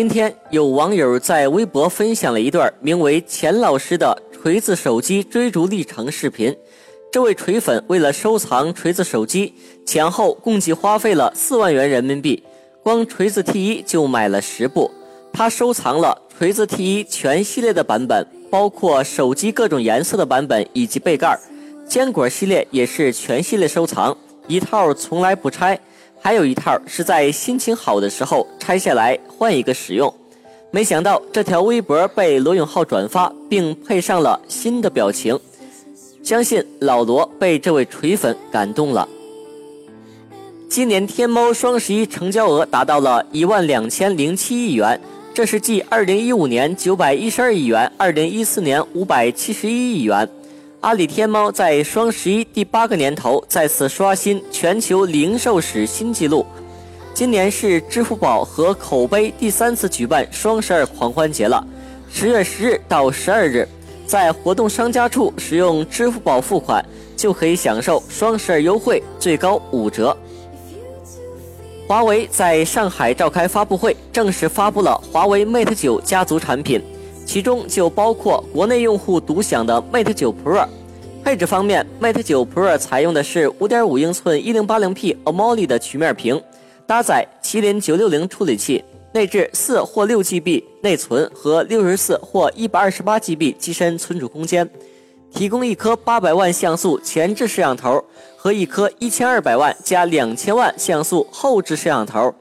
今天有网友在微博分享了一段名为“钱老师”的锤子手机追逐历程视频。这位锤粉为了收藏锤子手机，前后共计花费了四万元人民币，光锤子 T1 就买了十部。他收藏了锤子 T1 全系列的版本，包括手机各种颜色的版本以及背盖。坚果系列也是全系列收藏，一套从来不拆。还有一套是在心情好的时候拆下来换一个使用，没想到这条微博被罗永浩转发，并配上了新的表情，相信老罗被这位锤粉感动了。今年天猫双十一成交额达到了一万两千零七亿元，这是继二零一五年九百一十二亿元、二零一四年五百七十一亿元。阿里天猫在双十一第八个年头再次刷新全球零售史新纪录。今年是支付宝和口碑第三次举办双十二狂欢节了。十月十日到十二日，在活动商家处使用支付宝付款，就可以享受双十二优惠，最高五折。华为在上海召开发布会，正式发布了华为 Mate 九家族产品。其中就包括国内用户独享的 Mate 9 Pro。配置方面，Mate 9 Pro 采用的是5.5英寸 1080p AMOLED 曲面屏，搭载麒麟960处理器，内置4或 6GB 内存和64或 128GB 机身存储空间，提供一颗800万像素前置摄像头和一颗1200万加2000万像素后置摄像头，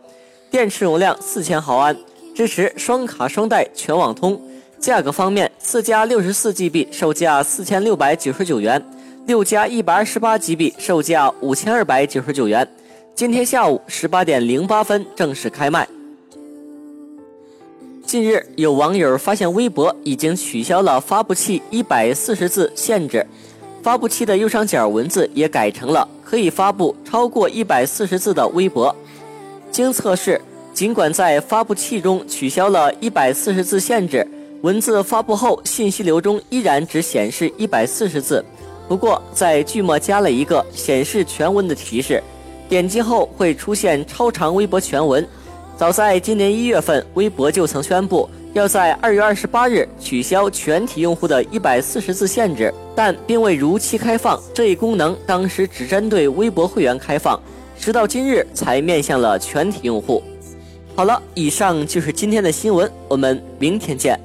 电池容量4000毫安，支持双卡双待全网通。价格方面，四加六十四 GB 售价四千六百九十九元，六加一百二十八 GB 售价五千二百九十九元。今天下午十八点零八分正式开卖。近日，有网友发现微博已经取消了发布器一百四十字限制，发布器的右上角文字也改成了可以发布超过一百四十字的微博。经测试，尽管在发布器中取消了一百四十字限制。文字发布后，信息流中依然只显示一百四十字。不过，在句末加了一个显示全文的提示，点击后会出现超长微博全文。早在今年一月份，微博就曾宣布要在二月二十八日取消全体用户的一百四十字限制，但并未如期开放这一功能。当时只针对微博会员开放，直到今日才面向了全体用户。好了，以上就是今天的新闻，我们明天见。